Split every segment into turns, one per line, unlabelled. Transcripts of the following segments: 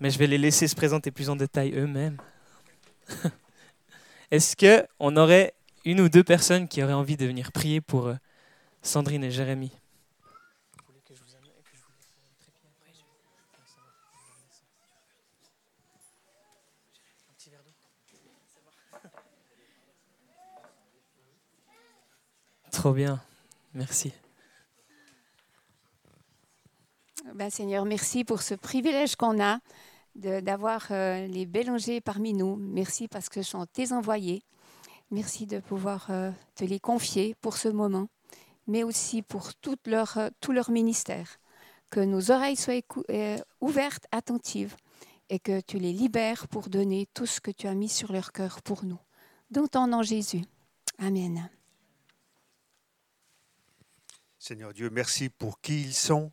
mais je vais les laisser se présenter plus en détail eux-mêmes. Est-ce que on aurait une ou deux personnes qui auraient envie de venir prier pour euh, Sandrine et Jérémy? Trop bien, merci.
Ben, Seigneur, merci pour ce privilège qu'on a d'avoir euh, les Bélangers parmi nous. Merci parce que sont tes envoyés. Merci de pouvoir euh, te les confier pour ce moment, mais aussi pour tout leur, euh, tout leur ministère. Que nos oreilles soient ouvertes, attentives, et que tu les libères pour donner tout ce que tu as mis sur leur cœur pour nous. Dans ton nom Jésus. Amen.
Seigneur Dieu, merci pour qui ils sont.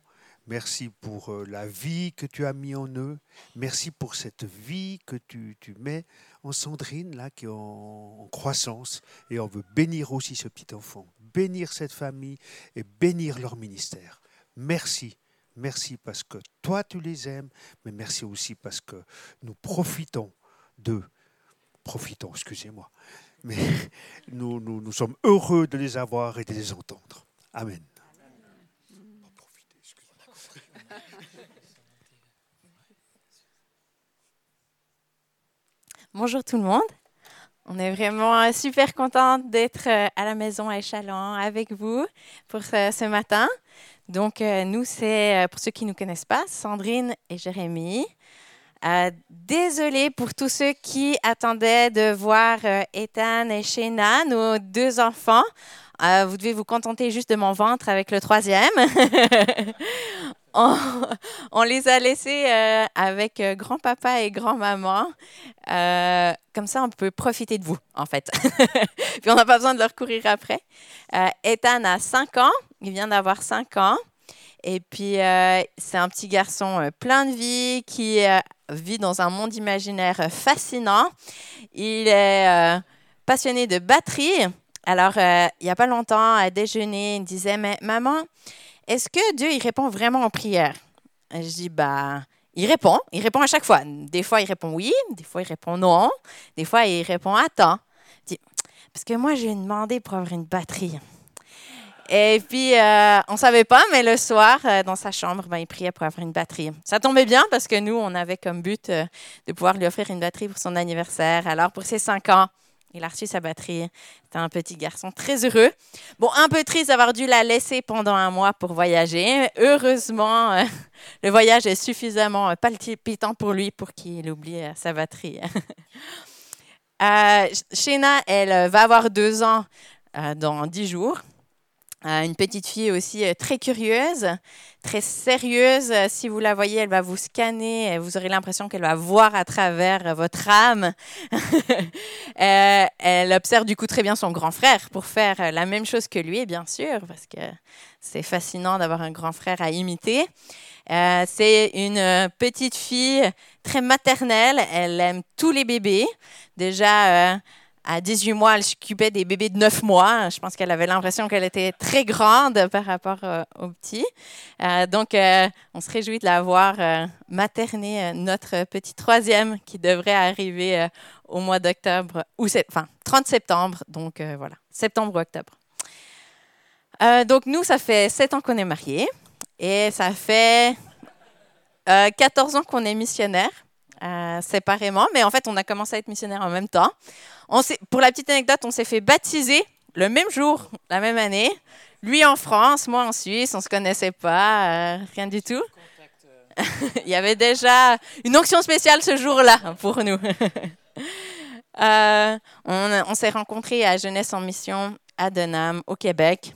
Merci pour euh, la vie que tu as mis en eux. Merci pour cette vie que tu, mets en Sandrine, là, qui est en, croissance. Et on veut bénir aussi ce petit enfant, bénir cette famille et bénir leur ministère. Merci. Merci parce que toi, tu les aimes, mais merci aussi parce que nous profitons d'eux. Profitons, excusez-moi. Mais nous, sommes heureux de les avoir et de les entendre. Amen.
Bonjour tout le monde. On est vraiment super content d'être euh, à la maison à Échalon avec vous pour ce matin. Donc, euh, nous, c'est, euh, pour ceux qui ne nous connaissent pas, Sandrine et Jérémy. désolée pour tous ceux qui attendaient de voir Ethan et Shena, nos deux enfants. vous devez vous contenter juste de mon ventre avec le troisième. on, les a laissés euh, avec euh, grand-papa et grand-maman. Euh, comme ça, on peut profiter de vous, en fait. Puis on n'a pas besoin de leur courir après. Ethan a 5 ans. Il vient d'avoir 5 ans. Et puis, c'est un petit garçon plein de vie qui vit dans un monde imaginaire fascinant. Il est passionné de batterie. Alors, il n'y a pas longtemps, à déjeuner, il disait, mais maman, est-ce que Dieu, il répond vraiment en prière? Je dis, bah, il répond. Il répond à chaque fois. Des fois, il répond oui, des fois, il répond non, des fois, il répond attends. parce que moi, j'ai demandé pour avoir une batterie. Et puis, euh, on ne savait pas, mais le soir, euh, dans sa chambre, ben, il priait pour avoir une batterie. Ça tombait bien parce que nous, on avait comme but euh, de pouvoir lui offrir une batterie pour son anniversaire. Alors, pour ses cinq ans, il a reçu sa batterie. C'était un petit garçon très heureux. Bon, un peu triste d'avoir dû la laisser pendant un mois pour voyager. Heureusement, euh, le voyage est suffisamment euh, palpitant pour lui pour qu'il oublie euh, sa batterie. euh, Shena, elle va avoir deux ans dans dix jours. Une petite fille aussi très curieuse très sérieuse. Euh, si vous la voyez, elle va vous scanner. Vous aurez l'impression qu'elle va voir à travers euh, votre âme. Euh, elle observe du coup très bien son grand frère pour faire la même chose que lui, bien sûr, parce que c'est fascinant d'avoir un grand frère à imiter. c'est une petite fille très maternelle. Elle aime tous les bébés. Déjà, à 18 mois, elle s'occupait des bébés de 9 mois. Je pense qu'elle avait l'impression qu'elle était très grande par rapport euh, aux petits. Euh, donc, euh, on se réjouit de la voir materner notre petit troisième qui devrait arriver au mois d'octobre, ou enfin 30 septembre. Donc, voilà, septembre ou octobre. donc, nous, ça fait 7 ans qu'on est mariés et ça fait 14 ans qu'on est missionnaire. Séparément, mais en fait, on a commencé à être missionnaire en même temps pour la petite anecdote, on s'est fait baptiser le même jour, la même année. Lui en France, moi en Suisse, on ne se connaissait pas, euh, rien du tout. Il y avait déjà une onction spéciale ce jour-là pour nous. Euh, on, s'est rencontrés à Jeunesse en Mission à Denham, au Québec,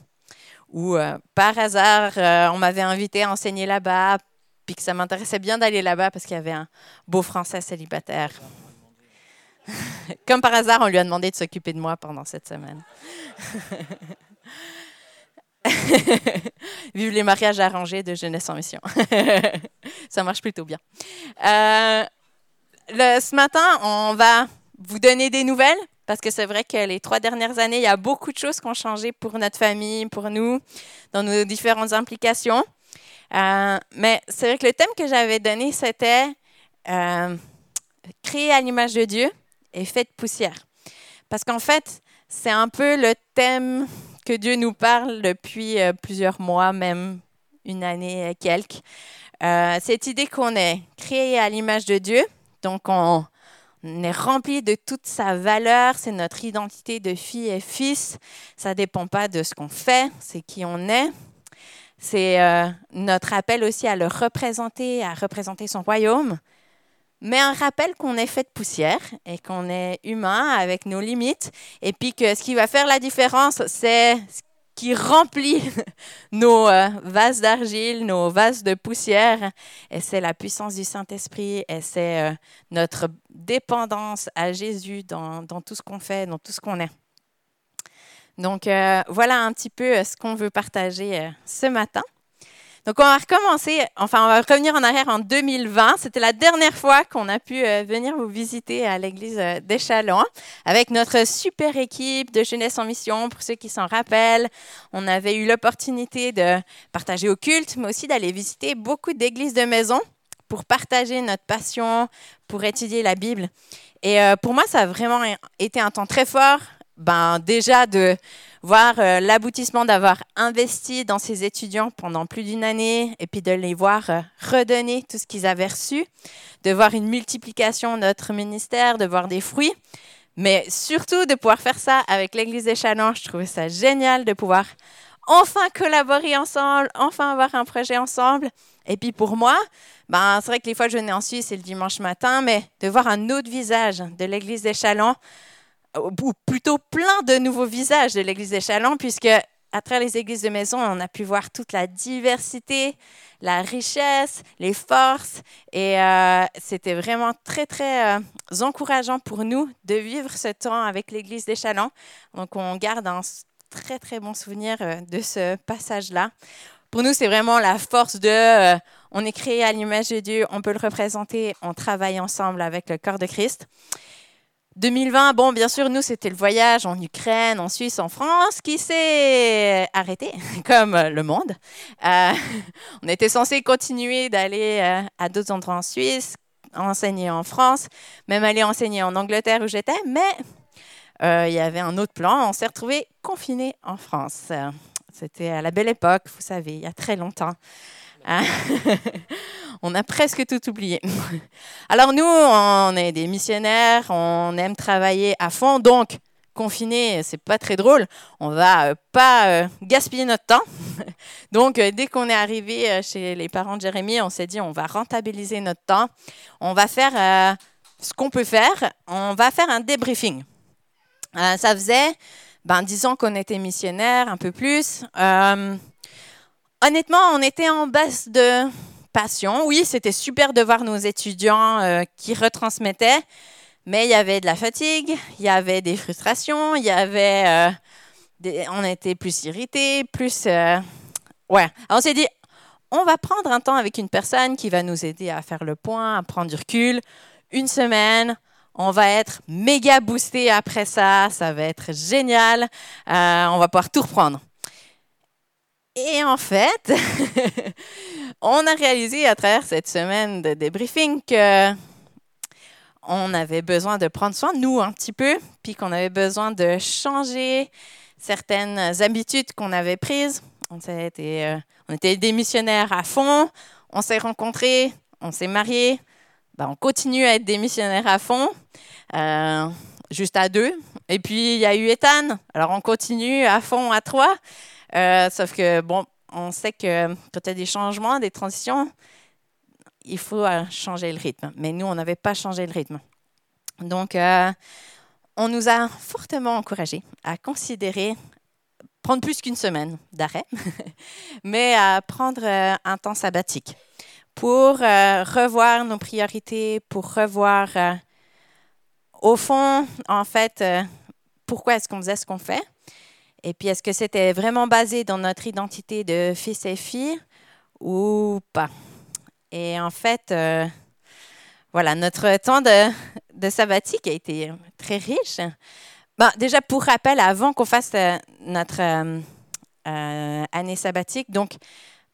où euh, par hasard, on m'avait invité à enseigner là-bas, puis que ça m'intéressait bien d'aller là-bas parce qu'il y avait un beau Français célibataire. Comme par hasard, on lui a demandé de s'occuper de moi pendant cette semaine. Vive les mariages arrangés de Jeunesse en Mission. Ça marche plutôt bien. Euh, ce matin, on va vous donner des nouvelles parce que c'est vrai que les trois dernières années, il y a beaucoup de choses qui ont changé pour notre famille, pour nous, dans nos différentes implications. Euh, mais c'est vrai que le thème que j'avais donné, c'était euh, créé à l'image de Dieu et fait de poussière. Parce qu'en fait, c'est un peu le thème que Dieu nous parle depuis euh, plusieurs mois, même une année et quelques. Euh, cette idée qu'on est créé à l'image de Dieu, donc on, est rempli de toute sa valeur, c'est notre identité de fille et fils. Ça ne dépend pas de ce qu'on fait, c'est qui on est. C'est euh, notre appel aussi à le représenter, à représenter son royaume. Mais un rappel qu'on est fait de poussière et qu'on est humain avec nos limites. Et puis que ce qui va faire la différence, c'est ce qui remplit nos euh, vases d'argile, nos vases de poussière. Et c'est la puissance du Saint-Esprit et c'est euh, notre dépendance à Jésus dans, dans tout ce qu'on fait, dans tout ce qu'on est. Donc euh, voilà un petit peu ce qu'on veut partager ce matin. Donc on va recommencer, enfin on va revenir en arrière en 2020. C'était la dernière fois qu'on a pu euh, venir vous visiter à l'église euh, d'Échalon avec notre super équipe de jeunesse en mission. Pour ceux qui s'en rappellent, on avait eu l'opportunité de partager au culte, mais aussi d'aller visiter beaucoup d'églises de maison pour partager notre passion, pour étudier la Bible. Et euh, pour moi, ça a vraiment été un temps très fort. Ben déjà de voir euh, l'aboutissement d'avoir investi dans ces étudiants pendant plus d'une année et puis de les voir euh, redonner tout ce qu'ils avaient reçu, de voir une multiplication de notre ministère, de voir des fruits, mais surtout de pouvoir faire ça avec l'Église des Chalons. Je trouvais ça génial de pouvoir enfin collaborer ensemble, enfin avoir un projet ensemble. Et puis pour moi, ben, c'est vrai que les fois je venais en Suisse, c'est le dimanche matin, mais de voir un autre visage de l'Église des Chalons, ou plutôt plein de nouveaux visages de l'église des Chalons, puisque à travers les églises de maison, on a pu voir toute la diversité, la richesse, les forces. Et euh, c'était vraiment très, très euh, encourageant pour nous de vivre ce temps avec l'église des Chalons. Donc, on garde un très, très bon souvenir euh, de ce passage-là. Pour nous, c'est vraiment la force de on est créé à l'image de Dieu, on peut le représenter, on travaille ensemble avec le corps de Christ. 2020, bon, bien sûr, nous, c'était le voyage en Ukraine, en Suisse, en France, qui s'est arrêté, comme le monde. Euh, on était censé continuer d'aller euh, à d'autres endroits en Suisse, enseigner en France, même aller enseigner en Angleterre où j'étais, mais euh, il y avait un autre plan. On s'est retrouvé confiné en France. C'était à la belle époque, vous savez, il y a très longtemps. on a presque tout oublié. Alors nous, on est des missionnaires, on aime travailler à fond, donc confiné, c'est pas très drôle. On va euh, pas euh, gaspiller notre temps. Donc euh, dès qu'on est arrivé chez les parents de Jérémie, on s'est dit on va rentabiliser notre temps. On va faire ce qu'on peut faire. On va faire un débriefing. ça faisait ben, 10 ans qu'on était missionnaire, un peu plus. Honnêtement, on était en baisse de passion. Oui, c'était super de voir nos étudiants euh, qui retransmettaient, mais il y avait de la fatigue, il y avait des frustrations, il y avait, euh, on était plus irrités, plus, euh, ouais. On s'est dit, on va prendre un temps avec une personne qui va nous aider à faire le point, à prendre du recul. Une semaine, on va être méga boosté après ça, ça va être génial, on va pouvoir tout reprendre. Et en fait, on a réalisé à travers cette semaine de débriefing que on avait besoin de prendre soin nous un petit peu, puis qu'on avait besoin de changer certaines habitudes qu'on avait prises. On, était, euh, on était des missionnaires à fond, on s'est rencontrés, on s'est mariés, ben, on continue à être des missionnaires à fond, euh, juste à deux. Et puis il y a eu Ethan, alors on continue à fond à trois. Euh, sauf que, bon, on sait que quand il y a des changements, des transitions, il faut euh, changer le rythme. Mais nous, on n'avait pas changé le rythme. Donc, euh, on nous a fortement encouragés à considérer prendre plus qu'une semaine d'arrêt, mais à prendre un temps sabbatique pour revoir nos priorités, pour revoir, au fond, en fait, pourquoi est-ce qu'on faisait ce qu'on fait et puis, est-ce que c'était vraiment basé dans notre identité de fils et fille ou pas? Et en fait, euh, voilà, notre temps de, de, sabbatique a été très riche. Bon, déjà, pour rappel, avant qu'on fasse euh, notre euh, année sabbatique, donc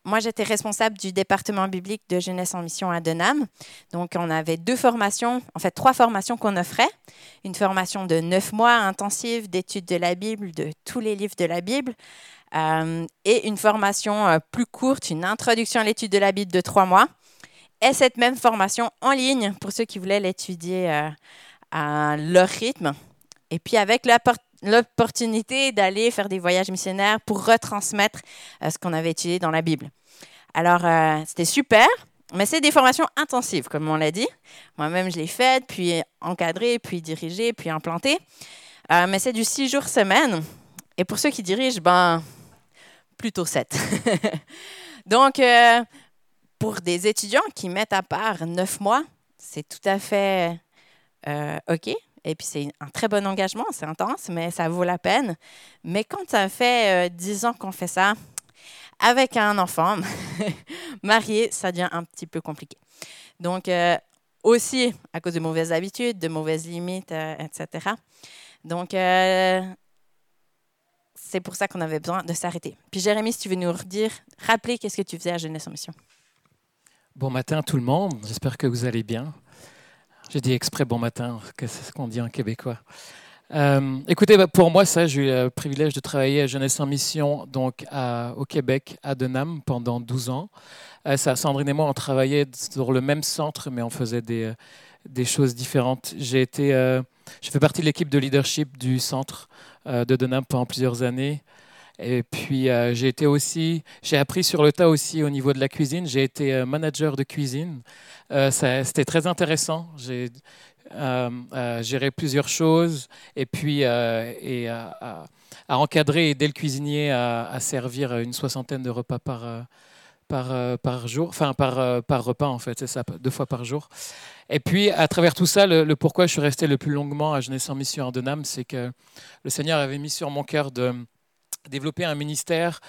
moi, j'étais responsable du département biblique de jeunesse en mission à Denham. Donc, on avait deux formations, en fait trois formations qu'on offrait. Une formation de neuf mois intensive d'études de la Bible, de tous les livres de la Bible, euh, et une formation euh, plus courte, une introduction à l'étude de la Bible de trois mois. Et cette même formation en ligne pour ceux qui voulaient l'étudier euh, à leur rythme. Et puis avec l'opportunité d'aller faire des voyages missionnaires pour retransmettre ce qu'on avait étudié dans la Bible. Alors, c'était super, mais c'est des formations intensives, comme on l'a dit. Moi-même, je l'ai faite, puis encadrée, puis dirigée, puis implantée. mais c'est du six jours semaine. Et pour ceux qui dirigent, ben, plutôt 7. Donc, euh, pour des étudiants qui mettent à part 9 mois, c'est tout à fait euh, OK. Et puis, c'est un très bon engagement, c'est intense, mais ça vaut la peine. Mais quand ça fait 10 euh, ans qu'on fait ça, avec un enfant, marié, ça devient un petit peu compliqué. Donc, aussi à cause de mauvaises habitudes, de mauvaises limites, etc. Donc, c'est pour ça qu'on avait besoin de s'arrêter. Puis Jérémy, si tu veux nous redire, rappeler qu'est-ce que tu faisais à Jeunesse en Mission?
Bon matin tout le monde, j'espère que vous allez bien. J'ai dit exprès bon matin, c'est ce qu'on dit en québécois. Euh, écoutez, bah, pour moi, ça, j'ai eu le privilège de travailler à Jeunesse en Mission donc au Québec, à Denham, pendant 12 ans. Euh, ça, Sandrine et moi, on travaillait sur le même centre, mais on faisait des, euh, choses différentes. J'ai été, euh, je fais partie de l'équipe de leadership du centre de Denham pendant plusieurs années. Et puis euh, j'ai été aussi, j'ai appris sur le tas aussi au niveau de la cuisine. J'ai été manager de cuisine. C'était très intéressant. J'ai géré plusieurs choses et puis et à, encadrer et aider le cuisinier à, servir une soixantaine de repas par par, jour, enfin par, par repas en fait, c'est ça, deux fois par jour. Et puis, à travers tout ça, le, pourquoi je suis resté le plus longuement à Jeunesse en Mission à Denham, c'est que le Seigneur avait mis sur mon cœur de développer un ministère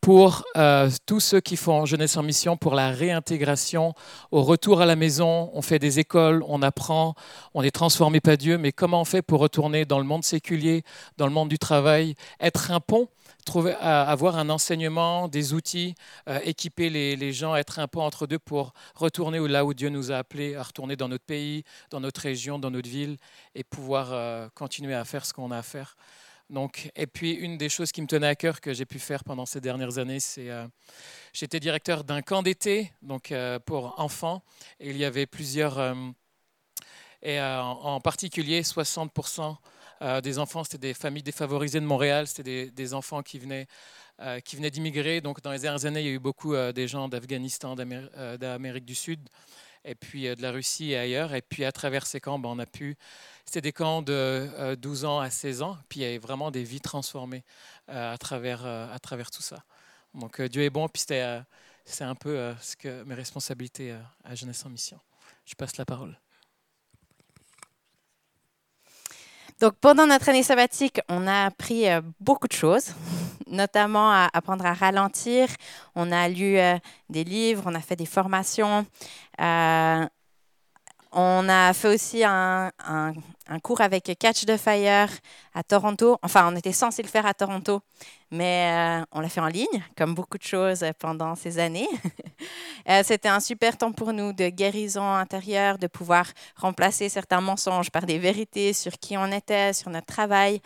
pour euh, tous ceux qui font Jeunesse en Mission, pour la réintégration, au retour à la maison. On fait des écoles, on apprend, on est transformé par Dieu, mais comment on fait pour retourner dans le monde séculier, dans le monde du travail, être un pont trouver, avoir un enseignement, des outils, euh, équiper les, gens, être un peu entre deux pour retourner là où Dieu nous a appelés, à retourner dans notre pays, dans notre région, dans notre ville, et pouvoir euh, continuer à faire ce qu'on a à faire. Donc, et puis, une des choses qui me tenait à cœur que j'ai pu faire pendant ces dernières années, c'est euh, j'étais directeur d'un camp d'été donc pour enfants, il y avait plusieurs, et en particulier 60% euh, des enfants, c'était des familles défavorisées de Montréal, c'était des, enfants qui venaient, euh, qui venaient d'immigrer. Donc dans les dernières années, il y a eu beaucoup euh, des gens d'Afghanistan, d'Amérique du Sud, et puis de la Russie et ailleurs. Et puis à travers ces camps, ben, on a pu... C'était des camps de 12 ans à 16 ans, puis il y avait vraiment des vies transformées à, travers, à travers tout ça. Donc Dieu est bon, puis c'est un peu ce que mes responsabilités à Jeunesse en Mission. Je passe la parole.
Donc, pendant notre année sabbatique, on a appris euh, beaucoup de choses, notamment à apprendre à ralentir. On a lu euh, des livres, on a fait des formations. Euh, on a fait aussi un, un cours avec Catch the Fire à Toronto. Enfin, on était censé le faire à Toronto, mais euh, on l'a fait en ligne, comme beaucoup de choses pendant ces années. Euh, c'était un super temps pour nous de guérison intérieure, de pouvoir remplacer certains mensonges par des vérités sur qui on était, sur notre travail.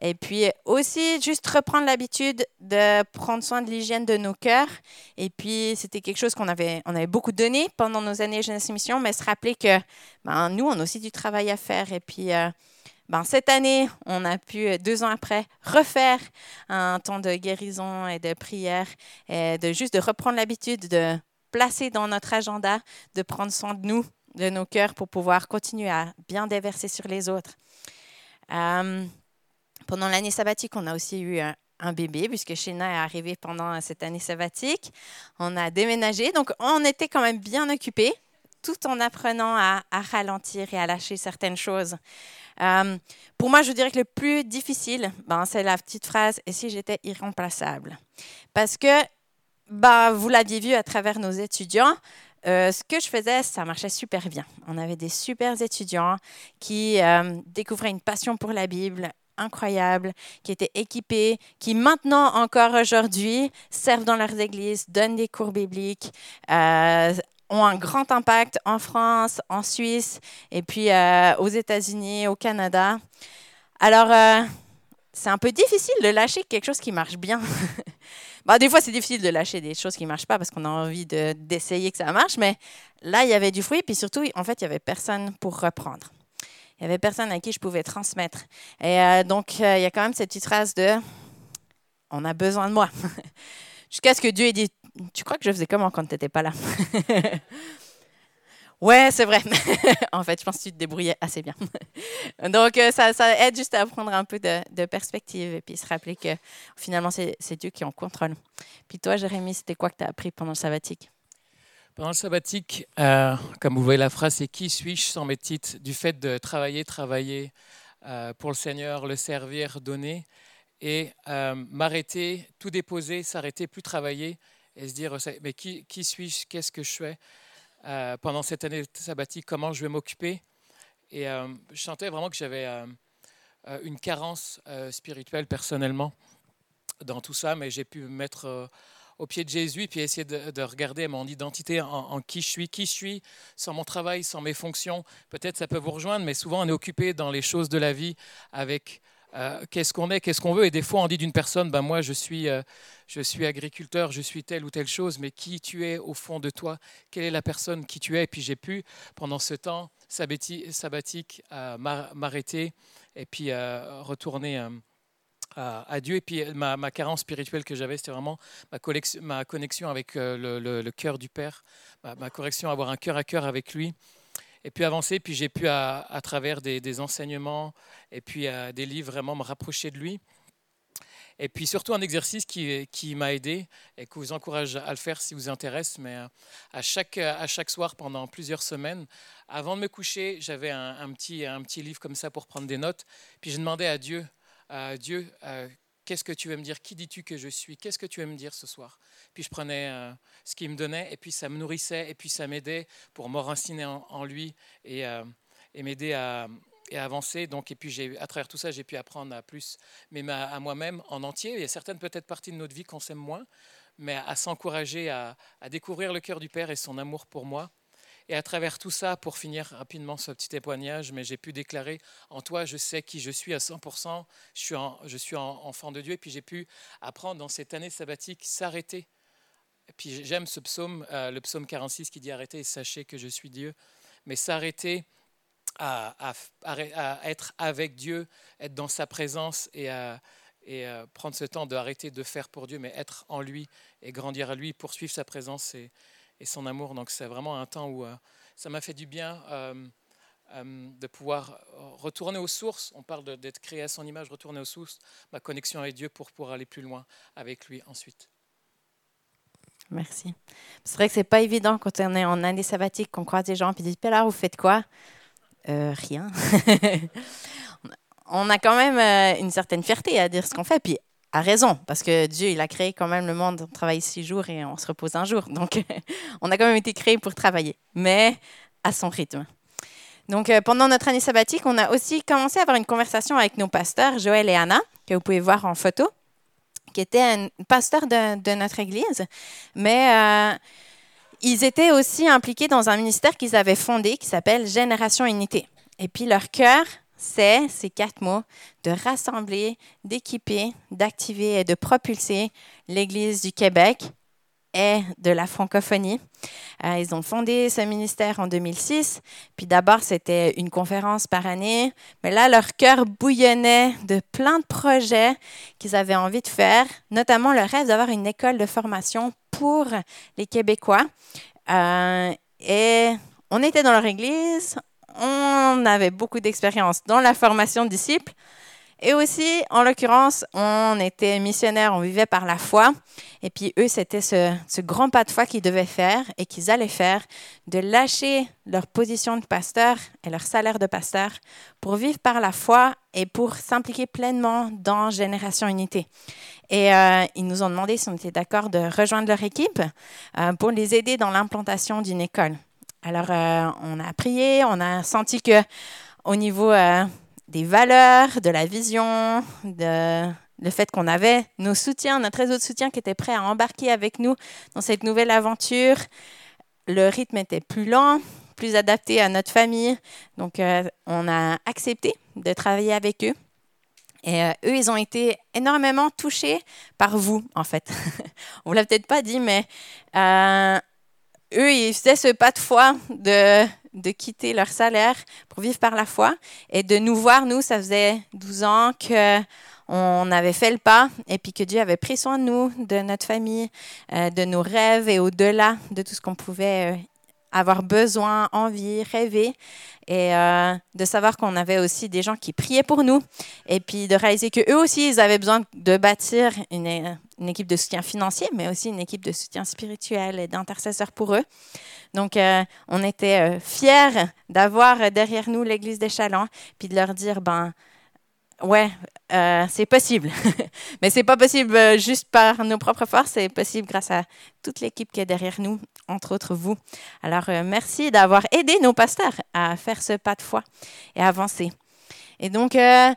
Et puis aussi, juste reprendre l'habitude de prendre soin de l'hygiène de nos cœurs. Et puis, c'était quelque chose qu'on avait, on avait beaucoup donné pendant nos années jeunesse mission, mais se rappeler que ben, nous, on a aussi du travail à faire. Et puis, euh, ben, cette année, on a pu, euh, deux ans après, refaire un temps de guérison et de prière, et de juste de reprendre l'habitude de placer dans notre agenda, de prendre soin de nous, de nos cœurs, pour pouvoir continuer à bien déverser sur les autres. Euh, pendant l'année sabbatique, on a aussi eu un, bébé, puisque Shena est arrivée pendant cette année sabbatique. On a déménagé, donc on était quand même bien occupés tout en apprenant à, ralentir et à lâcher certaines choses. Euh, pour moi, je dirais que le plus difficile, ben, c'est la petite phrase « et si j'étais irremplaçable ?» Parce que, ben, vous l'aviez vu à travers nos étudiants, euh, ce que je faisais, ça marchait super bien. On avait des super étudiants qui euh, découvraient une passion pour la Bible, incroyables, qui étaient équipés, qui maintenant encore aujourd'hui servent dans leurs églises, donnent des cours bibliques, ont un grand impact en France, en Suisse, et puis euh, aux États-Unis, au Canada. Alors, euh, c'est un peu difficile de lâcher quelque chose qui marche bien. bah, des fois, c'est difficile de lâcher des choses qui ne marchent pas parce qu'on a envie d'essayer que ça marche, mais là, il y avait du fruit, puis surtout, en fait, il n'y avait personne pour reprendre. Il n'y avait personne à qui je pouvais transmettre. Et euh, donc, il y a quand même cette petite phrase de on a besoin de moi. Jusqu'à ce que Dieu ait dit tu crois que je faisais comment quand tu n'étais pas là? Ouais, c'est vrai. en fait, je pense que tu te débrouillais assez bien. Donc, euh, ça, aide juste à prendre un peu de, perspective et puis se rappeler que finalement, c'est Dieu qui en contrôle. Puis toi, Jérémy, c'était quoi que tu as appris pendant le sabbatique?
Pendant le sabbatique, euh, comme vous voyez la phrase, c'est Qui suis-je sans mes titres? Du fait de travailler, travailler euh, pour le Seigneur, le servir, donner et m'arrêter, tout déposer, s'arrêter, plus travailler et se dire, mais qui, suis-je? Qu'est-ce que je fais? Euh, pendant cette année sabbatique Comment je vais m'occuper? Et euh, je sentais vraiment que j'avais euh, une carence spirituelle personnellement dans tout ça, mais j'ai pu me mettre au pied de Jésus puis essayer de, regarder mon identité en, en, qui je suis, qui je suis, sans mon travail, sans mes fonctions. Peut-être ça peut vous rejoindre, mais souvent on est occupé dans les choses de la vie avec euh, qu'est-ce qu'on est, qu'est-ce qu'on veut? Et des fois, on dit d'une personne, ben moi, je suis, euh, je suis agriculteur, je suis telle ou telle chose, mais qui tu es au fond de toi? Quelle est la personne qui tu es? Et puis j'ai pu, pendant ce temps sabbatique, euh, m'arrêter et puis retourner à, Dieu. Et puis ma, carence spirituelle que j'avais, c'était vraiment ma, connexion avec le, cœur du Père, ma, ma correction, avoir un cœur à cœur avec lui et puis avancer. Puis j'ai pu, à, travers des, enseignements et puis euh, des livres, vraiment me rapprocher de lui. Et puis surtout un exercice qui, m'a aidé et que vous encourage à le faire si vous intéresse. Mais euh, à chaque, soir pendant plusieurs semaines, avant de me coucher, j'avais un, petit, un petit livre comme ça pour prendre des notes. Puis je demandais à Dieu, à Dieu, euh, Qu'est-ce que tu veux me dire? Qui dis-tu que je suis? Qu'est-ce que tu veux me dire ce soir? Puis je prenais euh, ce qu'il me donnait, et puis ça me nourrissait, et puis ça m'aidait pour m'enraciner en, lui et, euh, m'aider à, avancer. Donc, et puis à travers tout ça, j'ai pu apprendre à plus m'aimer à, moi-même en entier. Il y a certaines peut-être parties de notre vie qu'on s'aime moins, mais à, s'encourager à, à découvrir le cœur du Père et son amour pour moi et à travers tout ça, pour finir rapidement ce petit témoignage, mais j'ai pu déclarer en toi, je sais qui je suis à 100%, je suis, enfant de Dieu, et puis j'ai pu apprendre dans cette année sabbatique s'arrêter. Et puis j'aime ce psaume, euh, le psaume 46 qui dit arrêtez et sachez que je suis Dieu, mais s'arrêter à, être avec Dieu, être dans sa présence et et prendre ce temps d'arrêter de faire pour Dieu, mais être en lui et grandir à lui, poursuivre sa présence et, et son amour. Donc c'est vraiment un temps où euh, ça m'a fait du bien euh, euh, de pouvoir retourner aux sources. On parle d'être créé à son image, retourner aux sources, ma connexion avec Dieu pour pouvoir aller plus loin avec lui ensuite.
Merci. C'est vrai que c'est pas évident quand on est en année sabbatique, qu'on croise des gens et disent là, vous faites quoi? Rien. on a quand même une certaine fierté à dire ce qu'on fait. A raison, parce que Dieu, il a créé quand même le monde, on travaille six jours et on se repose un jour. Donc, on a quand même été créé pour travailler, mais à son rythme. Donc, euh, pendant notre année sabbatique, on a aussi commencé à avoir une conversation avec nos pasteurs, Joël et Anna, que vous pouvez voir en photo, qui étaient un pasteur de, notre église, mais euh, ils étaient aussi impliqués dans un ministère qu'ils avaient fondé qui s'appelle Génération Unité. Et puis, leur cœur, c'est ces quatre mots de rassembler, d'équiper, d'activer et de propulser l'Église du Québec et de la francophonie. Euh, ils ont fondé ce ministère en 2006. Puis d'abord, c'était une conférence par année. Mais là, leur cœur bouillonnait de plein de projets qu'ils avaient envie de faire, notamment le rêve d'avoir une école de formation pour les Québécois. Euh, et on était dans leur église, on avait beaucoup d'expérience dans la formation de disciples. Et aussi, en l'occurrence, on était missionnaires, on vivait par la foi. Et puis eux, c'était ce, grand pas de foi qu'ils devaient faire et qu'ils allaient faire, de lâcher leur position de pasteur et leur salaire de pasteur pour vivre par la foi et pour s'impliquer pleinement dans Génération Unité. Et euh, ils nous ont demandé si on était d'accord de rejoindre leur équipe euh, pour les aider dans l'implantation d'une école. Alors, euh, on a prié, on a senti que au niveau euh, des valeurs, de la vision, de, le fait qu'on avait nos soutiens, notre réseau de soutien qui était prêt à embarquer avec nous dans cette nouvelle aventure. Le rythme était plus lent, plus adapté à notre famille. Donc, euh, on a accepté de travailler avec eux. Et eux, ils ont été énormément touchés par vous, en fait. on ne vous l'a peut-être pas dit, mais eux, ils faisaient ce pas de foi de, de quitter leur salaire pour vivre par la foi. Et de nous voir, nous, ça faisait 12 ans que on avait fait le pas et puis que Dieu avait pris soin de nous, de notre famille, euh, de nos rêves et au-delà de tout ce qu'on pouvait euh, avoir besoin, envie, rêver et euh, de savoir qu'on avait aussi des gens qui priaient pour nous et puis de réaliser que eux aussi ils avaient besoin de bâtir une, équipe de soutien financier mais aussi une équipe de soutien spirituel et d'intercesseurs pour eux. Donc on était fiers d'avoir derrière nous l'église des Chalands puis de leur dire ben ouais, euh, c'est possible. Mais c'est pas possible euh, juste par nos propres forces, c'est possible grâce à toute l'équipe qui est derrière nous, entre autres vous. Alors, euh, merci d'avoir aidé nos pasteurs à faire ce pas de foi et avancer. Et donc, à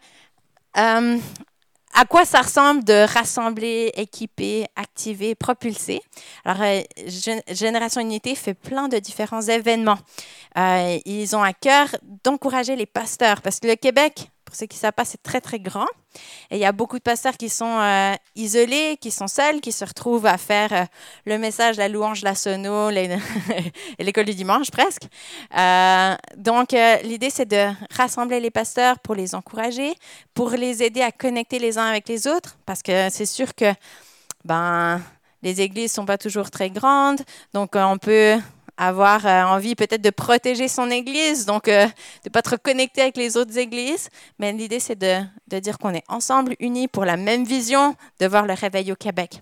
quoi ça ressemble de rassembler, équiper, activer, propulser? Alors, Génération Unité fait plein de différents événements. ils ont à cœur d'encourager les pasteurs parce que le Québec, pour ceux qui ne savent pas, c'est très, très grand. Et il y a beaucoup de pasteurs qui sont euh, isolés, qui sont seuls, qui se retrouvent à faire euh, le message, la louange, la sono, l'école du dimanche presque. Euh, donc, l'idée, c'est de rassembler les pasteurs pour les encourager, pour les aider à connecter les uns avec les autres, parce que c'est sûr que ben, les églises ne sont pas toujours très grandes, donc on peut avoir euh, envie peut-être de protéger son Église, donc euh, de ne pas être connecté avec les autres églises. Mais l'idée, c'est de, de, dire qu'on est ensemble, unis pour la même vision, de voir le réveil au Québec.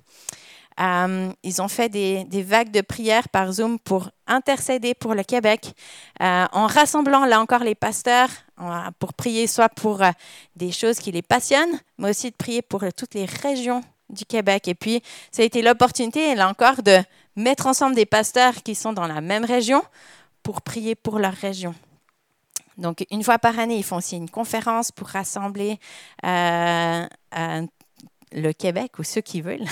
Euh, ils ont fait des, des, vagues de prières par Zoom pour intercéder pour le Québec, en rassemblant là encore les pasteurs pour prier soit pour des choses qui les passionnent, mais aussi de prier pour toutes les régions du Québec. Et puis, ça a été l'opportunité, là encore, de mettre ensemble des pasteurs qui sont dans la même région pour prier pour leur région. Donc, une fois par année, ils font aussi une conférence pour rassembler euh, euh, le Québec ou ceux qui veulent.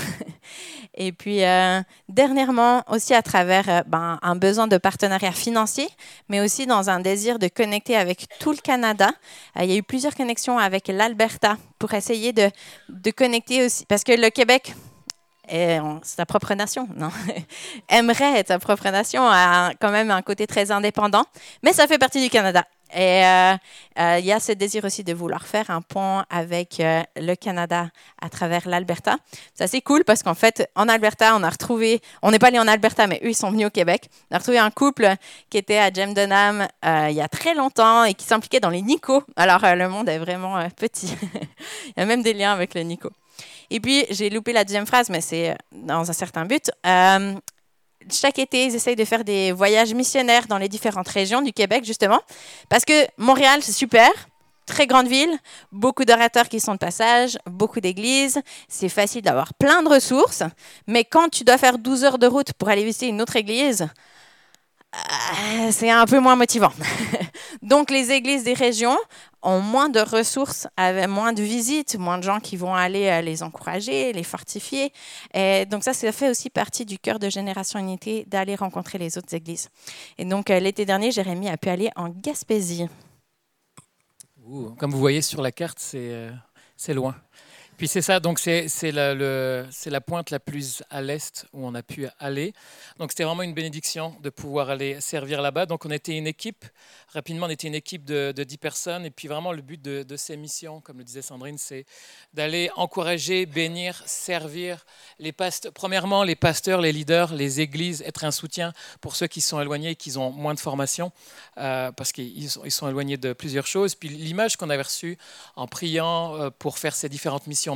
Et puis, euh, dernièrement, aussi à travers ben, un besoin de partenariat financier, mais aussi dans un désir de connecter avec tout le Canada. Il y a eu plusieurs connexions avec l'Alberta pour essayer de, connecter aussi, parce que le Québec, sa propre nation, non? Aimerait être sa propre nation, a quand même un côté très indépendant, mais ça fait partie du Canada. Et euh, euh, il y a ce désir aussi de vouloir faire un pont avec euh, le Canada à travers l'Alberta. C'est assez cool parce qu'en fait, en Alberta, on a retrouvé, on n'est pas allé en Alberta, mais eux, ils sont venus au Québec. On a retrouvé un couple qui était à Jem Dunham il y a très longtemps et qui s'impliquait dans les NICO. Alors, le monde est vraiment petit. il y a même des liens avec le NICO. Et puis, j'ai loupé la deuxième phrase, mais c'est dans un certain but chaque été, ils essayent de faire des voyages missionnaires dans les différentes régions du Québec, justement. Parce que Montréal, c'est super, très grande ville, beaucoup d'orateurs qui sont de passage, beaucoup d'églises, c'est facile d'avoir plein de ressources. Mais quand tu dois faire 12 heures de route pour aller visiter une autre église, euh, c'est un peu moins motivant. Donc les églises des régions ont moins de ressources, avec moins de visites, moins de gens qui vont aller euh, les encourager, les fortifier. Donc ça, ça fait aussi partie du cœur de Génération Unité d'aller rencontrer les autres églises. Et donc euh, l'été dernier, Jérémy a pu aller en Gaspésie.
comme vous voyez sur la carte, c'est loin. Puis c'est ça, donc c'est la, la pointe la plus à l'est où on a pu aller. Donc c'était vraiment une bénédiction de pouvoir aller servir là-bas. Donc on était une équipe, rapidement on était une équipe de, de 10 personnes. Et puis vraiment le but de, ces missions, comme le disait Sandrine, c'est d'aller encourager, bénir, servir les pasteurs. Premièrement, les pasteurs, les leaders, les églises, être un soutien pour ceux qui sont éloignés et qui ont moins de formation, euh, parce qu'ils sont, ils sont éloignés de plusieurs choses. Puis l'image qu'on avait reçue en priant euh, pour faire ces différentes missions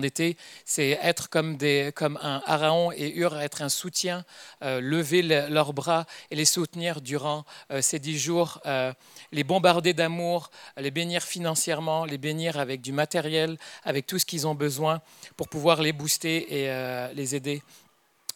c'est être comme, des, comme un Araon et Ur, être un soutien, euh, lever leurs bras et les soutenir durant euh, ces dix jours, euh, les bombarder d'amour, les bénir financièrement, les bénir avec du matériel, avec tout ce qu'ils ont besoin pour pouvoir les booster et les aider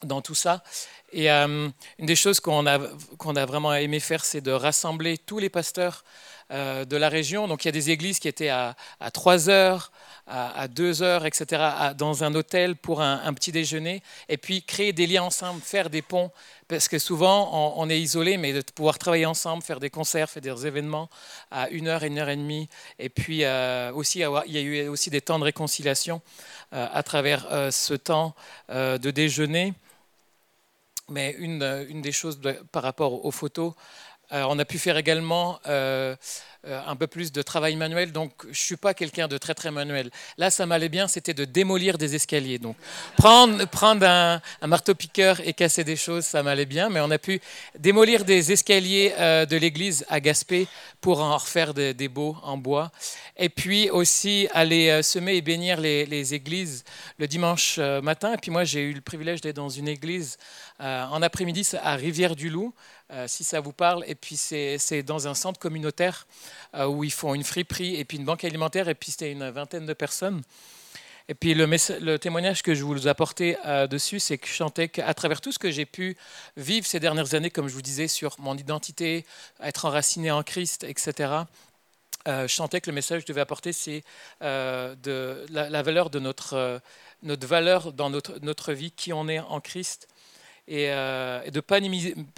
dans tout ça. Et une des choses qu'on a, qu'on a vraiment aimé faire, c'est de rassembler tous les pasteurs de la région. Donc il y a des églises qui étaient à, à 3 heures, à, 2 heures, etc., dans un hôtel pour un, petit déjeuner, et puis créer des liens ensemble, faire des ponts, parce que souvent on, est isolé, mais de pouvoir travailler ensemble, faire des concerts, faire des événements à une heure, une heure et demie, et puis euh, aussi il y a eu aussi des temps de réconciliation euh, à travers euh, ce temps de déjeuner. Mais une, une des choses par rapport aux photos, on a pu faire également euh, un peu plus de travail manuel, donc je ne suis pas quelqu'un de très très manuel. Là, ça m'allait bien, c'était de démolir des escaliers. Donc prendre, prendre un, marteau-piqueur et casser des choses, ça m'allait bien, mais on a pu démolir des escaliers euh, de l'église à Gaspé pour en refaire des, des, beaux en bois. Et puis aussi aller euh, semer et bénir les églises le dimanche matin. Et puis moi, j'ai eu le privilège d'être dans une église en après-midi à Rivière-du-Loup. Euh, si ça vous parle. Et puis c'est dans un centre communautaire euh, où ils font une friperie et puis une banque alimentaire. Et puis c'était une vingtaine de personnes. Et puis le, témoignage que je vous apporter euh, dessus, c'est que je chantais qu'à travers tout ce que j'ai pu vivre ces dernières années, comme je vous disais, sur mon identité, être enraciné en Christ, etc., je chantais que le message que je devais apporter, c'est de la, valeur de notre, notre valeur dans notre, notre vie, qui on est en Christ, euh, et, de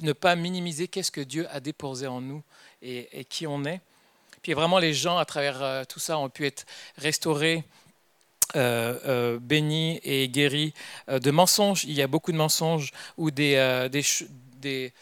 ne pas minimiser qu'est-ce que Dieu a déposé en nous et, qui on est. Puis vraiment, les gens, à travers euh, tout ça, ont pu être restaurés, euh, bénis et guéris de mensonges. Il y a beaucoup de mensonges ou des, des, des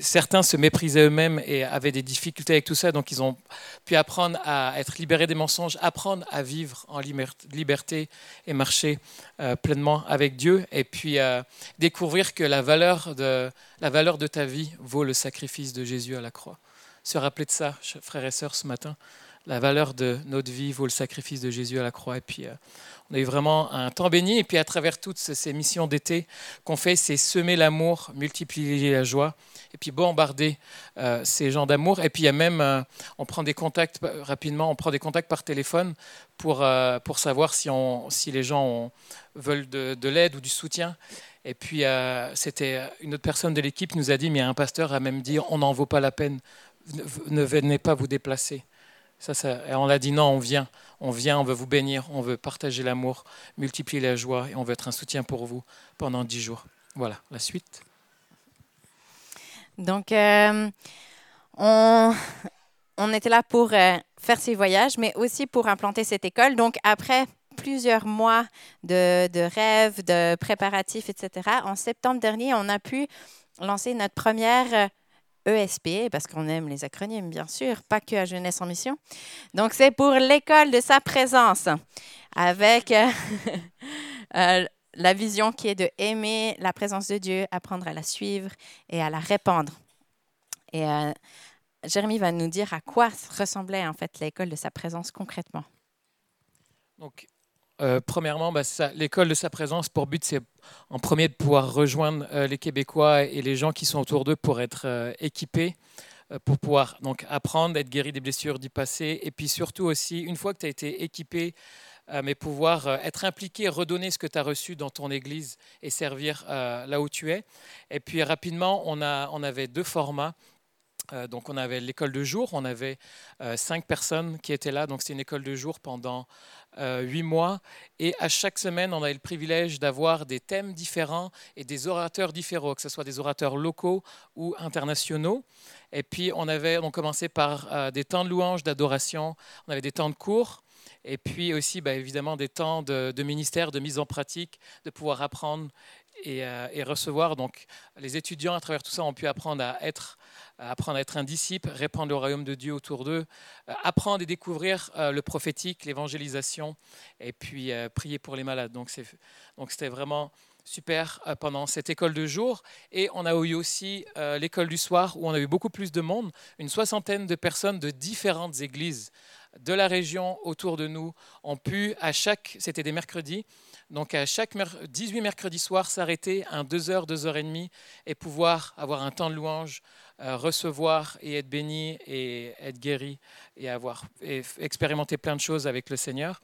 certains se méprisaient eux-mêmes et avaient des difficultés avec tout ça, donc ils ont pu apprendre à être libérés des mensonges, apprendre à vivre en liberté et marcher euh, pleinement avec Dieu, et puis euh, découvrir que la valeur, de, la valeur de ta vie vaut le sacrifice de Jésus à la croix. Se rappeler de ça, frères et sœurs, ce matin. La valeur de notre vie vaut le sacrifice de Jésus à la croix. Et puis, euh, on a eu vraiment un temps béni. Et puis à travers toutes ces missions d'été qu'on fait, c'est semer l'amour, multiplier la joie, et puis bombarder euh, ces gens d'amour. Et puis il y a même, euh, on prend des contacts rapidement, on prend des contacts par téléphone pour, pour savoir si, on, si les gens veulent de, l'aide ou du soutien. Et puis c'était une autre personne de l'équipe qui nous a dit, mais un pasteur a même dit, on n'en vaut pas la peine, ne venez pas vous déplacer. On l'a dit non, on vient, on vient, on veut vous bénir, on veut partager l'amour, multiplier la joie et on veut être un soutien pour vous pendant dix jours. Voilà, la suite.
Donc, euh, on, on, était là pour euh, faire ces voyages, mais aussi pour implanter cette école. Donc, après plusieurs mois de, de rêves, de préparatifs, etc., en septembre dernier, on a pu lancer notre première ESP, parce qu'on aime les acronymes, bien sûr, pas que à Jeunesse en Mission. Donc, c'est pour l'école de sa présence, avec euh, euh, la vision qui est de aimer la présence de Dieu, apprendre à la suivre et à la répandre. Et euh, Jérémie va nous dire à quoi ressemblait en fait l'école de sa présence concrètement.
Donc, euh, premièrement, bah, l'école de sa présence, pour but, c'est en premier de pouvoir rejoindre euh, les Québécois et les gens qui sont autour d'eux pour être euh, équipés, pour pouvoir donc apprendre, être guéri des blessures du passé, et puis surtout aussi, une fois que tu as été équipé, mais pouvoir être impliqué, redonner ce que tu as reçu dans ton église et servir là où tu es. Et puis rapidement, on, a, on avait deux formats. Euh, donc on avait l'école de jour, on avait euh, cinq personnes qui étaient là, donc c'est une école de jour pendant euh, huit mois. Et à chaque semaine, on avait le privilège d'avoir des thèmes différents et des orateurs différents, que ce soit des orateurs locaux ou internationaux. Et puis on avait, on commençait par des temps de louange, d'adoration, on avait des temps de cours. Et puis aussi, bah, évidemment, des temps de, ministère, de mise en pratique, de pouvoir apprendre et, et, recevoir. Donc, les étudiants, à travers tout ça, ont pu apprendre à être apprendre à être un disciple, répandre le royaume de Dieu autour d'eux, euh, apprendre et découvrir euh, le prophétique, l'évangélisation, et puis euh, prier pour les malades. Donc c'était vraiment super pendant cette école de jour. Et on a eu aussi l'école du soir où on a eu beaucoup plus de monde, une soixantaine de personnes de différentes églises de la région autour de nous ont pu, à chaque, c'était des mercredis, donc à chaque 18 mercredis soirs, s'arrêter un 2 heures, 2 heures et demie et pouvoir avoir un temps de louange, euh, recevoir et être béni et être guéri et avoir et expérimenter plein de choses avec le Seigneur.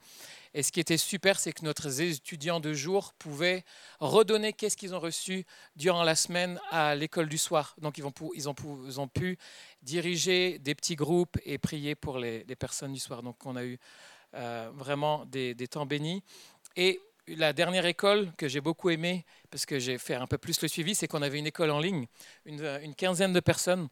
Et ce qui était super, c'est que notre étudiants de jour pouvaient redonner qu'est-ce qu'ils ont reçu durant la semaine à l'école du soir. Donc ils ont, pu, diriger des petits groupes et prier pour les, les personnes du soir. Donc on a eu euh, vraiment des, des, temps bénis. Et la dernière école que j'ai beaucoup aimée, parce que j'ai fait un peu plus le suivi, c'est qu'on avait une école en ligne, une, une quinzaine de personnes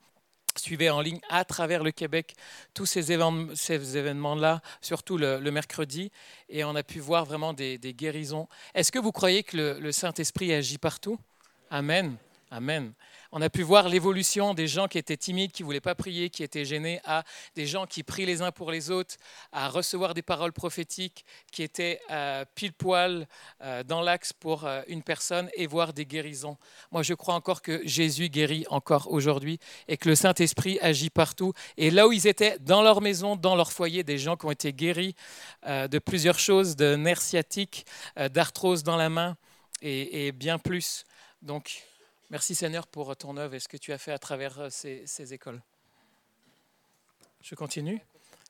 suivaient en ligne à travers le Québec tous ces, événements, ces événements-là, surtout le, mercredi, et on a pu voir vraiment des, des guérisons. Est-ce que vous croyez que le, le Saint-Esprit agit partout? Amen. Amen. On a pu voir l'évolution des gens qui étaient timides, qui ne voulaient pas prier, qui étaient gênés, à des gens qui prient les uns pour les autres, à recevoir des paroles prophétiques qui étaient euh, pile poil euh, dans l'axe pour euh, une personne et voir des guérisons. Moi, je crois encore que Jésus guérit encore aujourd'hui et que le Saint-Esprit agit partout. Et là où ils étaient, dans leur maison, dans leur foyer, des gens qui ont été guéris de plusieurs choses, de nerfs sciatiques, d'arthrose dans la main et, et bien plus. Donc, Merci Seigneur pour ton œuvre et ce que tu as fait à travers euh, ces, écoles. Je continue.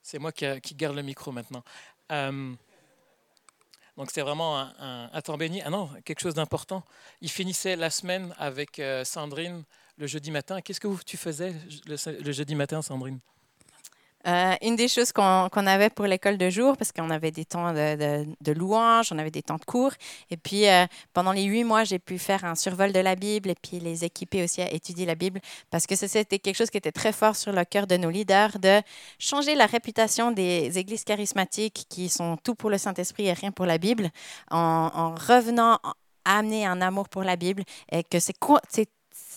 C'est moi qui, qui, garde le micro maintenant. Euh, donc c'est vraiment un, temps béni. Ah non, quelque chose d'important. Il finissait la semaine avec euh, Sandrine le jeudi matin. Qu'est-ce que tu faisais le jeudi matin, Sandrine?
Euh, une des choses qu'on qu avait pour l'école de jour, parce qu'on avait des temps de, louange, on avait des temps de cours, et puis euh, pendant les huit mois, j'ai pu faire un survol de la Bible et puis les équiper aussi à étudier la Bible, parce que c'était quelque chose qui était très fort sur le cœur de nos leaders, de changer la réputation des églises charismatiques qui sont tout pour le Saint-Esprit et rien pour la Bible, en, en revenant amener un amour pour la Bible et que c'est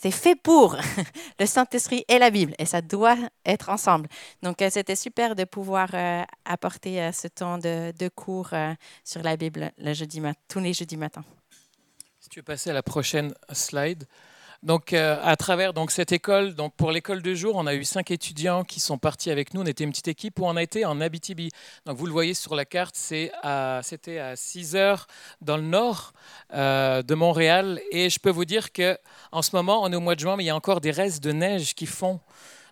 c'est fait pour le Saint-Esprit et la Bible, et ça doit être ensemble. Donc, euh, c'était super de pouvoir euh, apporter euh, ce temps de, cours sur la Bible le jeudi tous les jeudis matins.
Si tu veux passer à la prochaine slide. Donc, euh, à travers donc, cette école, donc, pour l'école de jour, on a eu cinq étudiants qui sont partis avec nous. On était une petite équipe où on a été en Abitibi. Donc, vous le voyez sur la carte, c'était à, à 6 heures dans le nord euh, de Montréal. Et je peux vous dire qu'en ce moment, on est au mois de juin, mais il y a encore des restes de neige qui font.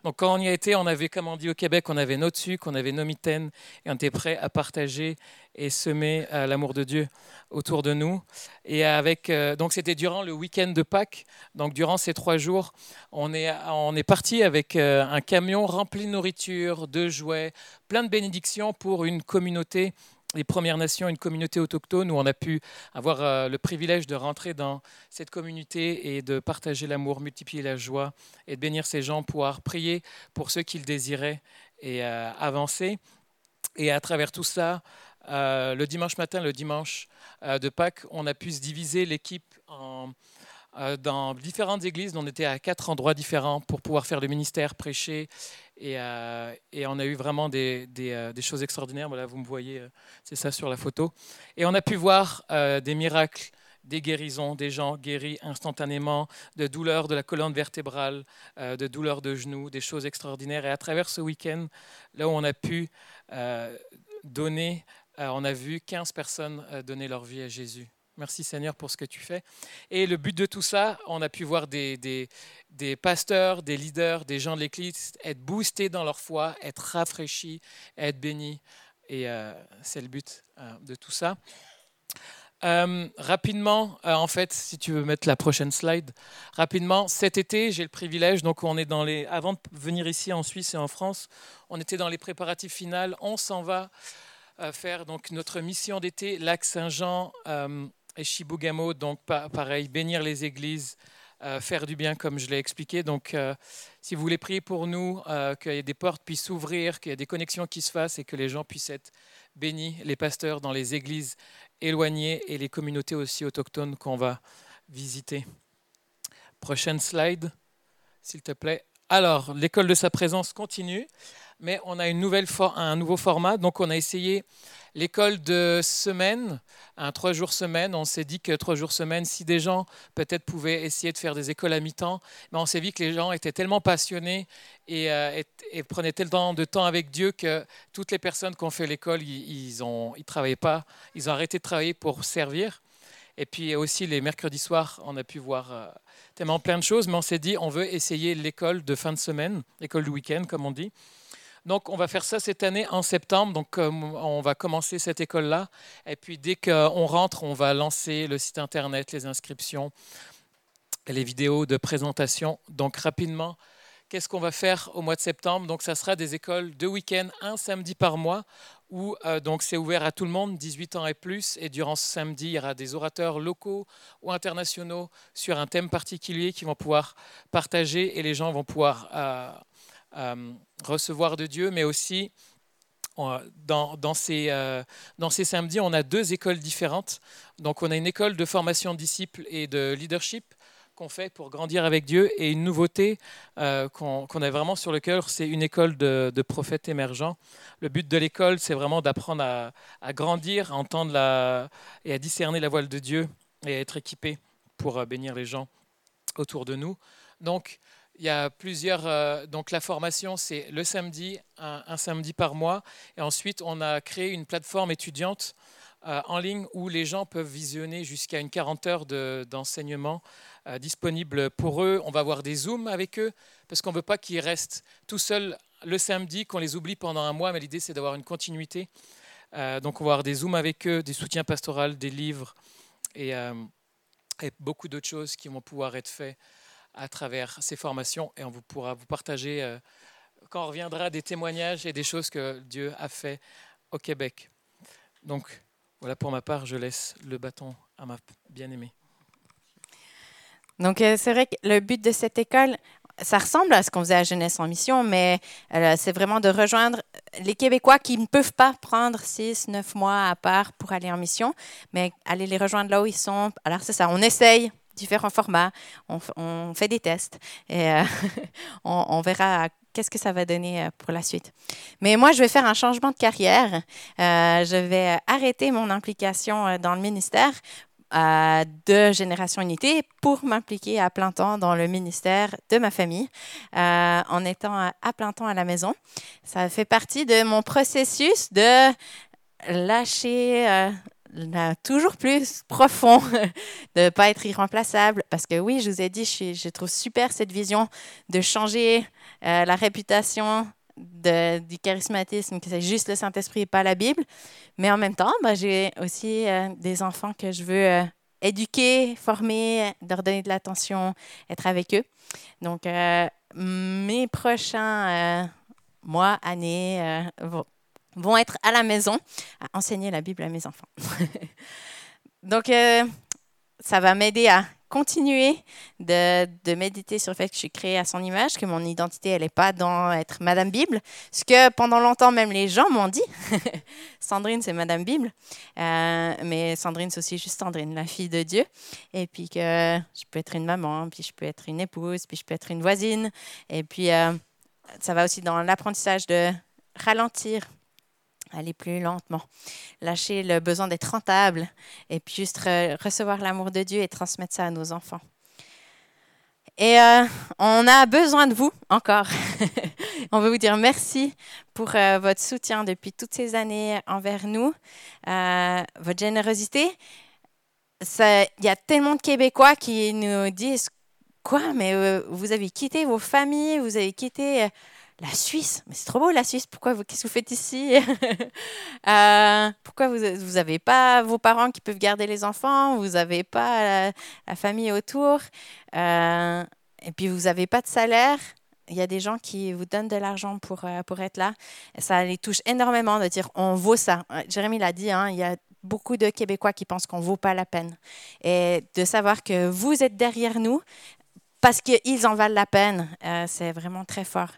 Donc, quand on y a été, on avait, comme on dit au Québec, on avait notre sucre, on avait nos mitaines, et on était prêt à partager et semer euh, l'amour de Dieu autour de nous. Et avec, euh, donc c'était durant le week-end de Pâques. Donc durant ces trois jours, on est, on est parti avec euh, un camion rempli de nourriture, de jouets, plein de bénédictions pour une communauté les Premières Nations, une communauté autochtone où on a pu avoir euh, le privilège de rentrer dans cette communauté et de partager l'amour, multiplier la joie et de bénir ces gens, pouvoir prier pour ceux qu'ils désiraient et euh, avancer. Et à travers tout ça, euh, le dimanche matin, le dimanche de Pâques, on a pu se diviser l'équipe en, dans différentes églises. On était à quatre endroits différents pour pouvoir faire le ministère, prêcher. Et, euh, on a eu vraiment euh, des, choses extraordinaires. Voilà, vous me voyez, c'est ça sur la photo. Et on a pu voir des miracles des guérisons, des gens guéris instantanément de douleurs de la colonne vertébrale, euh, de douleurs de genoux, des choses extraordinaires. Et à travers ce week-end, là où on a pu euh, donner, euh, on a vu 15 personnes donner leur vie à Jésus. Merci Seigneur pour ce que tu fais. Et le but de tout ça, on a pu voir des, des, pasteurs, des leaders, des gens de l'Église être boostés dans leur foi, être rafraîchis, être bénis. Et c'est le but de tout ça. Euh, rapidement, euh, en fait, si tu veux mettre la prochaine slide, rapidement, cet été, j'ai le privilège, donc on est dans les, avant de venir ici en Suisse et en France, on était dans les préparatifs finales, on s'en va euh, faire donc notre mission d'été, lac Saint-Jean euh, et Chibougamau, donc pa pareil, bénir les églises, euh, faire du bien comme je l'ai expliqué. Donc, euh, si vous voulez prier pour nous, euh, que des portes puissent s'ouvrir, qu'il y ait des connexions qui se fassent et que les gens puissent être bénis, les pasteurs dans les églises éloignées et les communautés aussi autochtones qu'on va visiter. Prochaine slide, s'il te plaît. Alors, l'école de sa présence continue, mais on a un nouveau format. Donc, on a essayé l'école de semaine, un trois jours semaine. On s'est dit que trois jours semaine, si des gens peut-être pouvaient essayer de faire des écoles à mi-temps, mais on s'est vu que les gens étaient tellement passionnés et, euh, et, prenaient tellement de temps avec Dieu que toutes les personnes qui ont fait l'école, ils, ont, ils travaillaient pas, ils ont arrêté de travailler pour servir. Et puis aussi les mercredis soirs, on a pu voir euh, tellement plein de choses, mais on s'est dit on veut essayer l'école de fin de semaine, l'école du week-end comme on dit. Donc, on va faire ça cette année en septembre. Donc, euh, on va commencer cette école-là. Et puis, dès qu'on rentre, on va lancer le site Internet, les inscriptions, les vidéos de présentation. Donc, rapidement, qu'est-ce qu'on va faire au mois de septembre? Donc, ça sera des écoles de week-end, un samedi par mois, où euh, donc c'est ouvert à tout le monde, 18 ans et plus. Et durant ce samedi, il y aura des orateurs locaux ou internationaux sur un thème particulier qui vont pouvoir partager et les gens vont pouvoir euh, euh, recevoir de Dieu, mais aussi ces, euh, dans, ces, samedis, on a deux écoles différentes. Donc on a une école de formation de disciples et de leadership qu'on fait pour grandir avec Dieu et une nouveauté euh, qu'on a vraiment sur le cœur, c'est une école de, prophètes émergents. Le but de l'école, c'est vraiment d'apprendre à, à, grandir, à entendre la, et à discerner la voile de Dieu et à être équipé pour bénir les gens autour de nous. Donc, il y a plusieurs. Euh, donc la formation, c'est le samedi, un, samedi par mois. Et ensuite, on a créé une plateforme étudiante euh, en ligne où les gens peuvent visionner jusqu'à une 40 heures d'enseignement euh, disponible pour eux. On va avoir des Zooms avec eux parce qu'on ne veut pas qu'ils restent tout seuls le samedi, qu'on les oublie pendant un mois. Mais l'idée, c'est d'avoir une continuité. donc on va avoir des Zooms avec eux, des soutiens pastoraux, des livres et, et beaucoup d'autres choses qui vont pouvoir être faites à travers ces formations et on vous pourra vous partager euh, quand on reviendra des témoignages et des choses que Dieu a fait au Québec. Donc voilà pour ma part, je laisse le bâton à ma bien-aimée.
Donc euh, c'est vrai que le but de cette école, ça ressemble à ce qu'on faisait à Jeunesse en Mission, mais euh, c'est vraiment de rejoindre les Québécois qui ne peuvent pas prendre six, neuf mois à part pour aller en mission, mais aller les rejoindre là où ils sont. Alors c'est ça, on essaye, différents formats, on, fait des tests et euh, on, verra qu'est-ce que ça va donner euh, pour la suite. Mais moi, je vais faire un changement de carrière. Euh, je vais arrêter mon implication dans le ministère de Génération Unité pour m'impliquer à plein temps dans le ministère de ma famille en étant à plein temps à la maison. Ça fait partie de mon processus de lâcher toujours plus profond de ne pas être irremplaçable. Parce que oui, je vous ai dit, je, trouve super cette vision de changer euh, la réputation du charismatisme, que c'est juste le Saint-Esprit et pas la Bible. Mais en même temps, bah, j'ai aussi euh, des enfants que je veux euh, éduquer, former, leur donner de l'attention, être avec eux. Donc, mes prochains mois, années vont vont être à la maison à enseigner la Bible à mes enfants. Donc, euh, ça va m'aider à continuer de, méditer sur le fait que je suis créée à son image, que mon identité, elle n'est pas dans être Madame Bible. Ce que pendant longtemps, même les gens m'ont dit. Sandrine, c'est Madame Bible. Euh, mais Sandrine, c'est aussi juste Sandrine, la fille de Dieu. Et puis que je peux être une maman, puis je peux être une épouse, puis je peux être une voisine. Et puis, euh, ça va aussi dans l'apprentissage de ralentir aller plus lentement, lâcher le besoin d'être rentable et puis juste recevoir l'amour de Dieu et transmettre ça à nos enfants. Et euh, on a besoin de vous encore. on veut vous dire merci pour euh, votre soutien depuis toutes ces années envers nous, euh, votre générosité. Il y a tellement de Québécois qui nous disent Quoi, mais vous avez quitté vos familles, vous avez quitté la Suisse, mais c'est trop beau la Suisse, pourquoi vous, qu'est-ce que vous faites ici? Euh, Pourquoi vous n'avez pas vos parents qui peuvent garder les enfants? Vous n'avez pas la, famille autour? Euh, Et puis vous n'avez pas de salaire? Il y a des gens qui vous donnent de l'argent pour, euh, pour être là. Ça les touche énormément de dire on vaut ça. Jérémy l'a dit, hein, il y a beaucoup de Québécois qui pensent qu'on ne vaut pas la peine. Et de savoir que vous êtes derrière nous, parce qu'ils en valent la peine. Euh, c'est vraiment très fort.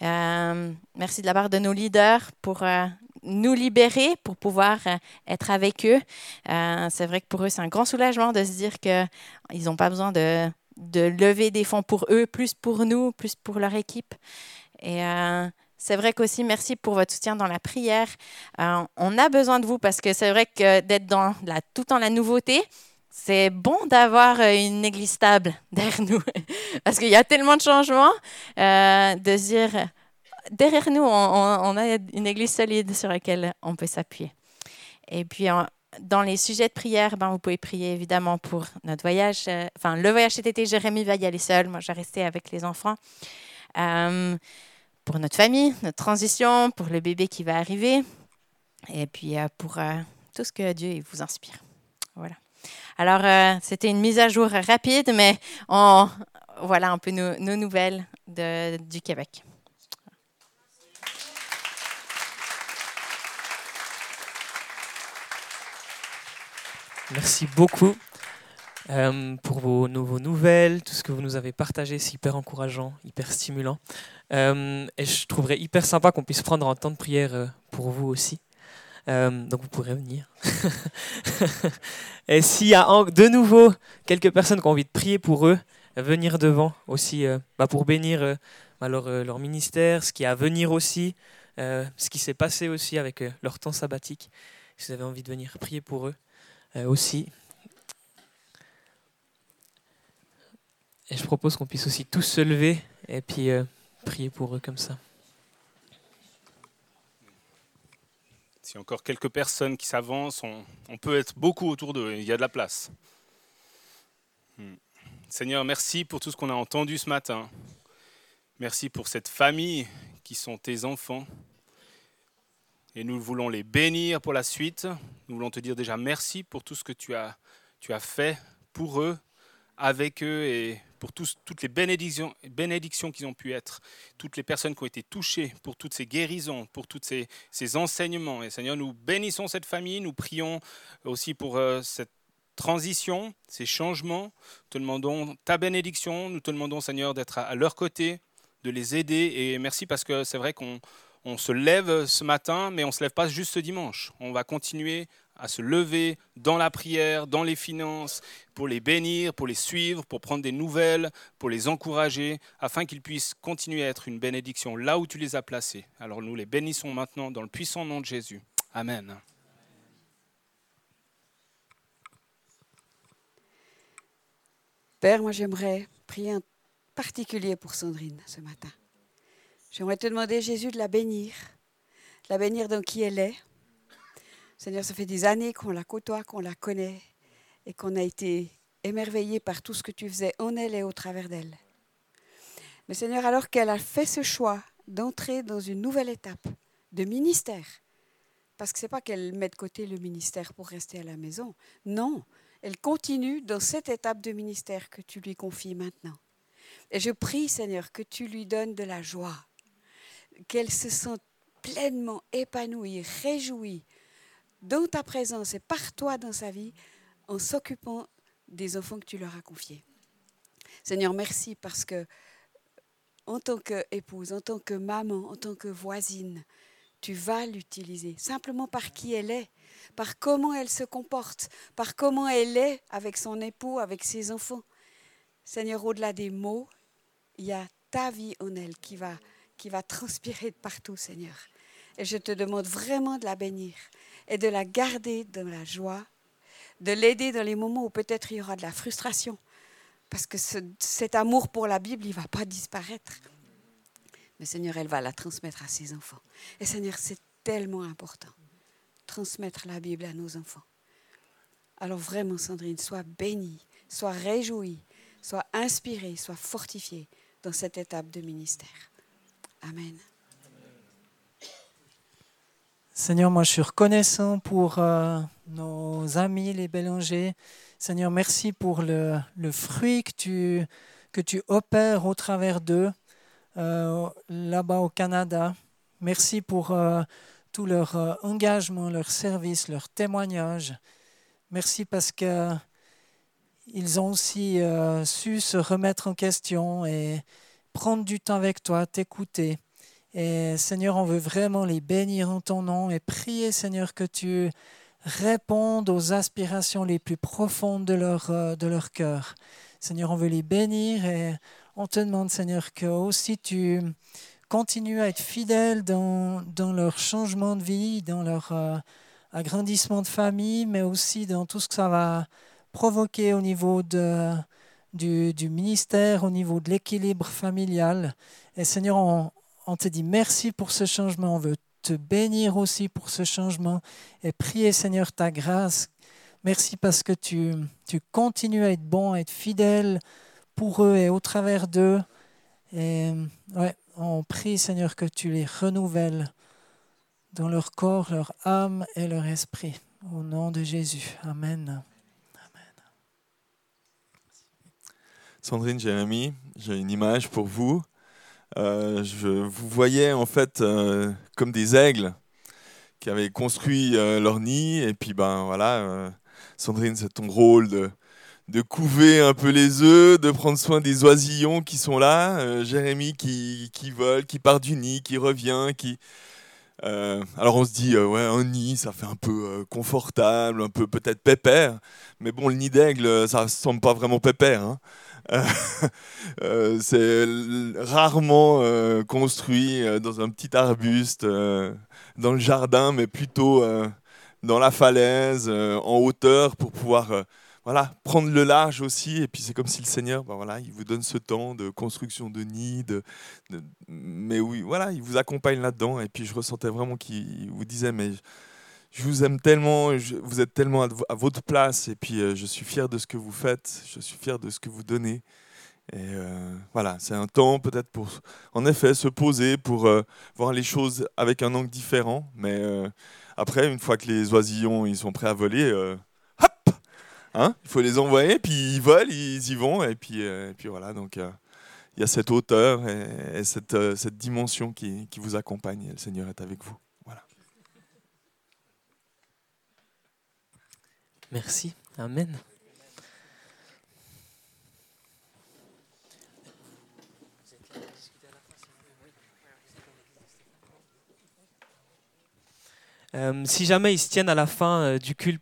Euh, merci de la part de nos leaders pour euh, nous libérer, pour pouvoir être avec eux. c'est vrai que pour eux, c'est un grand soulagement de se dire qu'ils n'ont pas besoin de, lever des fonds pour eux, plus pour nous, plus pour leur équipe. Et c'est vrai qu'aussi, merci pour votre soutien dans la prière. on a besoin de vous parce que c'est vrai que d'être dans tout dans la nouveauté, c'est bon d'avoir euh, une église stable derrière nous, parce qu'il y a tellement de changements, euh, de dire, derrière nous, on, a une église solide sur laquelle on peut s'appuyer. Et puis, dans les sujets de prière, ben, vous pouvez prier évidemment pour notre voyage, euh, enfin le voyage cet été, Jérémy va y aller seul, moi je vais rester avec les enfants pour notre famille, notre transition, pour le bébé qui va arriver, et puis pour tout ce que Dieu vous inspire. Alors, c'était une mise à jour rapide, mais voilà un peu nos, nouvelles du Québec.
Merci beaucoup euh, pour vos, vos, nouvelles, tout ce que vous nous avez partagé, c'est hyper encourageant, hyper stimulant. Euh, et je trouverais hyper sympa qu'on puisse prendre un temps de prière euh, pour vous aussi. Donc vous pourrez venir. et s'il y a de nouveau quelques personnes qui ont envie de prier pour eux, venir devant aussi bah pour bénir bah leur, leur, ministère, ce qui est à venir aussi, ce qui s'est passé aussi avec leur temps sabbatique. Si vous avez envie de venir prier pour eux, euh, aussi. Et je propose qu'on puisse aussi tous se lever et puis euh, prier pour eux comme ça.
Si encore quelques personnes qui s'avancent, on, peut être beaucoup autour d'eux, il y a de la place. Hmm. Seigneur, merci pour tout ce qu'on a entendu ce matin. Merci pour cette famille qui sont tes enfants. Et nous voulons les bénir pour la suite. Nous voulons te dire déjà merci pour tout ce que tu as, tu as fait pour eux, avec eux et pour toutes les bénédictions, qu'ils ont pu être, toutes les personnes qui ont été touchées, pour toutes ces guérisons, pour tous ces, enseignements. Et Seigneur, nous bénissons cette famille, nous prions aussi pour euh, cette transition, ces changements. Te demandons ta bénédiction, nous te demandons Seigneur d'être à leur côté, de les aider. Et merci parce que c'est vrai qu'on on se lève ce matin, mais on ne se lève pas juste ce dimanche. On va continuer à se lever dans la prière, dans les finances, pour les bénir, pour les suivre, pour prendre des nouvelles, pour les encourager, afin qu'ils puissent continuer à être une bénédiction là où tu les as placés. Alors nous les bénissons maintenant dans le puissant nom de Jésus. Amen.
Père, moi j'aimerais prier en particulier pour Sandrine ce matin. J'aimerais te demander, Jésus, de la bénir, de la bénir dans qui elle est. Seigneur, ça fait des années qu'on la côtoie, qu'on la connaît et qu'on a été émerveillé par tout ce que tu faisais en elle et au travers d'elle. Mais Seigneur, alors qu'elle a fait ce choix d'entrer dans une nouvelle étape de ministère, parce que ce n'est pas qu'elle met de côté le ministère pour rester à la maison, non, elle continue dans cette étape de ministère que tu lui confies maintenant. Et je prie, Seigneur, que tu lui donnes de la joie, qu'elle se sente pleinement épanouie, réjouie dans ta présence et par toi dans sa vie en s'occupant des enfants que tu leur as confiés. Seigneur, merci parce que en tant qu'épouse, en tant que maman, en tant que voisine, tu vas l'utiliser simplement par qui elle est, par comment elle se comporte, par comment elle est avec son époux, avec ses enfants. Seigneur, au-delà des mots, il y a ta vie en elle qui va qui va transpirer de partout, Seigneur. Et je te demande vraiment de la bénir et de la garder dans la joie, de l'aider dans les moments où peut-être il y aura de la frustration, parce que cet amour pour la Bible, il ne va pas disparaître. Mais Seigneur, elle va la transmettre à ses enfants. Et Seigneur, c'est tellement important, transmettre la Bible à nos enfants. Alors vraiment, Sandrine, sois bénie, sois réjouie, sois inspirée, sois fortifiée dans cette étape de ministère. Amen.
Seigneur, moi je suis reconnaissant pour euh, nos amis les Bélangers. Seigneur, merci pour le, fruit que tu, opères au travers d'eux euh, là-bas au Canada. Merci pour euh, tout leur engagement, leur service, leur témoignage. Merci parce que ils ont aussi su se remettre en question et prendre du temps avec toi, t'écouter. Et Seigneur, on veut vraiment les bénir en ton nom et prier, Seigneur, que tu répondes aux aspirations les plus profondes de leur, euh, de leur cœur. Seigneur, on veut les bénir et on te demande, Seigneur, que aussi tu continues à être fidèle dans, dans leur changement de vie, dans leur euh, agrandissement de famille, mais aussi dans tout ce que ça va provoquer au niveau de, du, ministère, au niveau de l'équilibre familial. Et Seigneur, on, te dit merci pour ce changement. On veut te bénir aussi pour ce changement et prier, Seigneur, ta grâce. Merci parce que tu, tu continues à être bon, à être fidèle pour eux et au travers d'eux. Et ouais, on prie, Seigneur, que tu les renouvelles dans leur corps, leur âme et leur esprit. Au nom de Jésus. Amen.
Sandrine, Jérémy, j'ai une image pour vous. Euh, je vous voyais en fait euh, comme des aigles qui avaient construit euh, leur nid. Et puis, ben voilà, Sandrine, c'est ton rôle de, couver un peu les œufs, de prendre soin des oisillons qui sont là. Jérémy qui, vole, qui part du nid, qui revient, alors on se dit, ouais, un nid, ça fait un peu confortable, un peu peut-être pépère. Mais bon, le nid d'aigle, ça ne semble pas vraiment pépère. Hein. Euh, c'est rarement euh, construit euh, dans un petit arbuste dans le jardin, mais plutôt dans la falaise, en hauteur, pour pouvoir voilà, prendre le large aussi. Et puis c'est comme si le Seigneur, ben voilà, il vous donne ce temps de construction de nid, mais oui, voilà, il vous accompagne là-dedans. Et puis je ressentais vraiment qu'il vous disait, mais je vous aime tellement, vous êtes tellement à, votre place, et puis euh, je suis fier de ce que vous faites, je suis fier de ce que vous donnez. Et euh, voilà, c'est un temps peut-être pour, en effet, se poser, pour euh, voir les choses avec un angle différent. Mais après, une fois que les oisillons ils sont prêts à voler, hop, hein, il faut les envoyer, puis ils volent, ils y vont, et puis, et puis voilà. Donc il y a cette hauteur et, cette, cette dimension qui, qui vous accompagne. Le Seigneur est avec vous.
Merci. Amen. Euh, si jamais ils se tiennent à la fin euh, du culte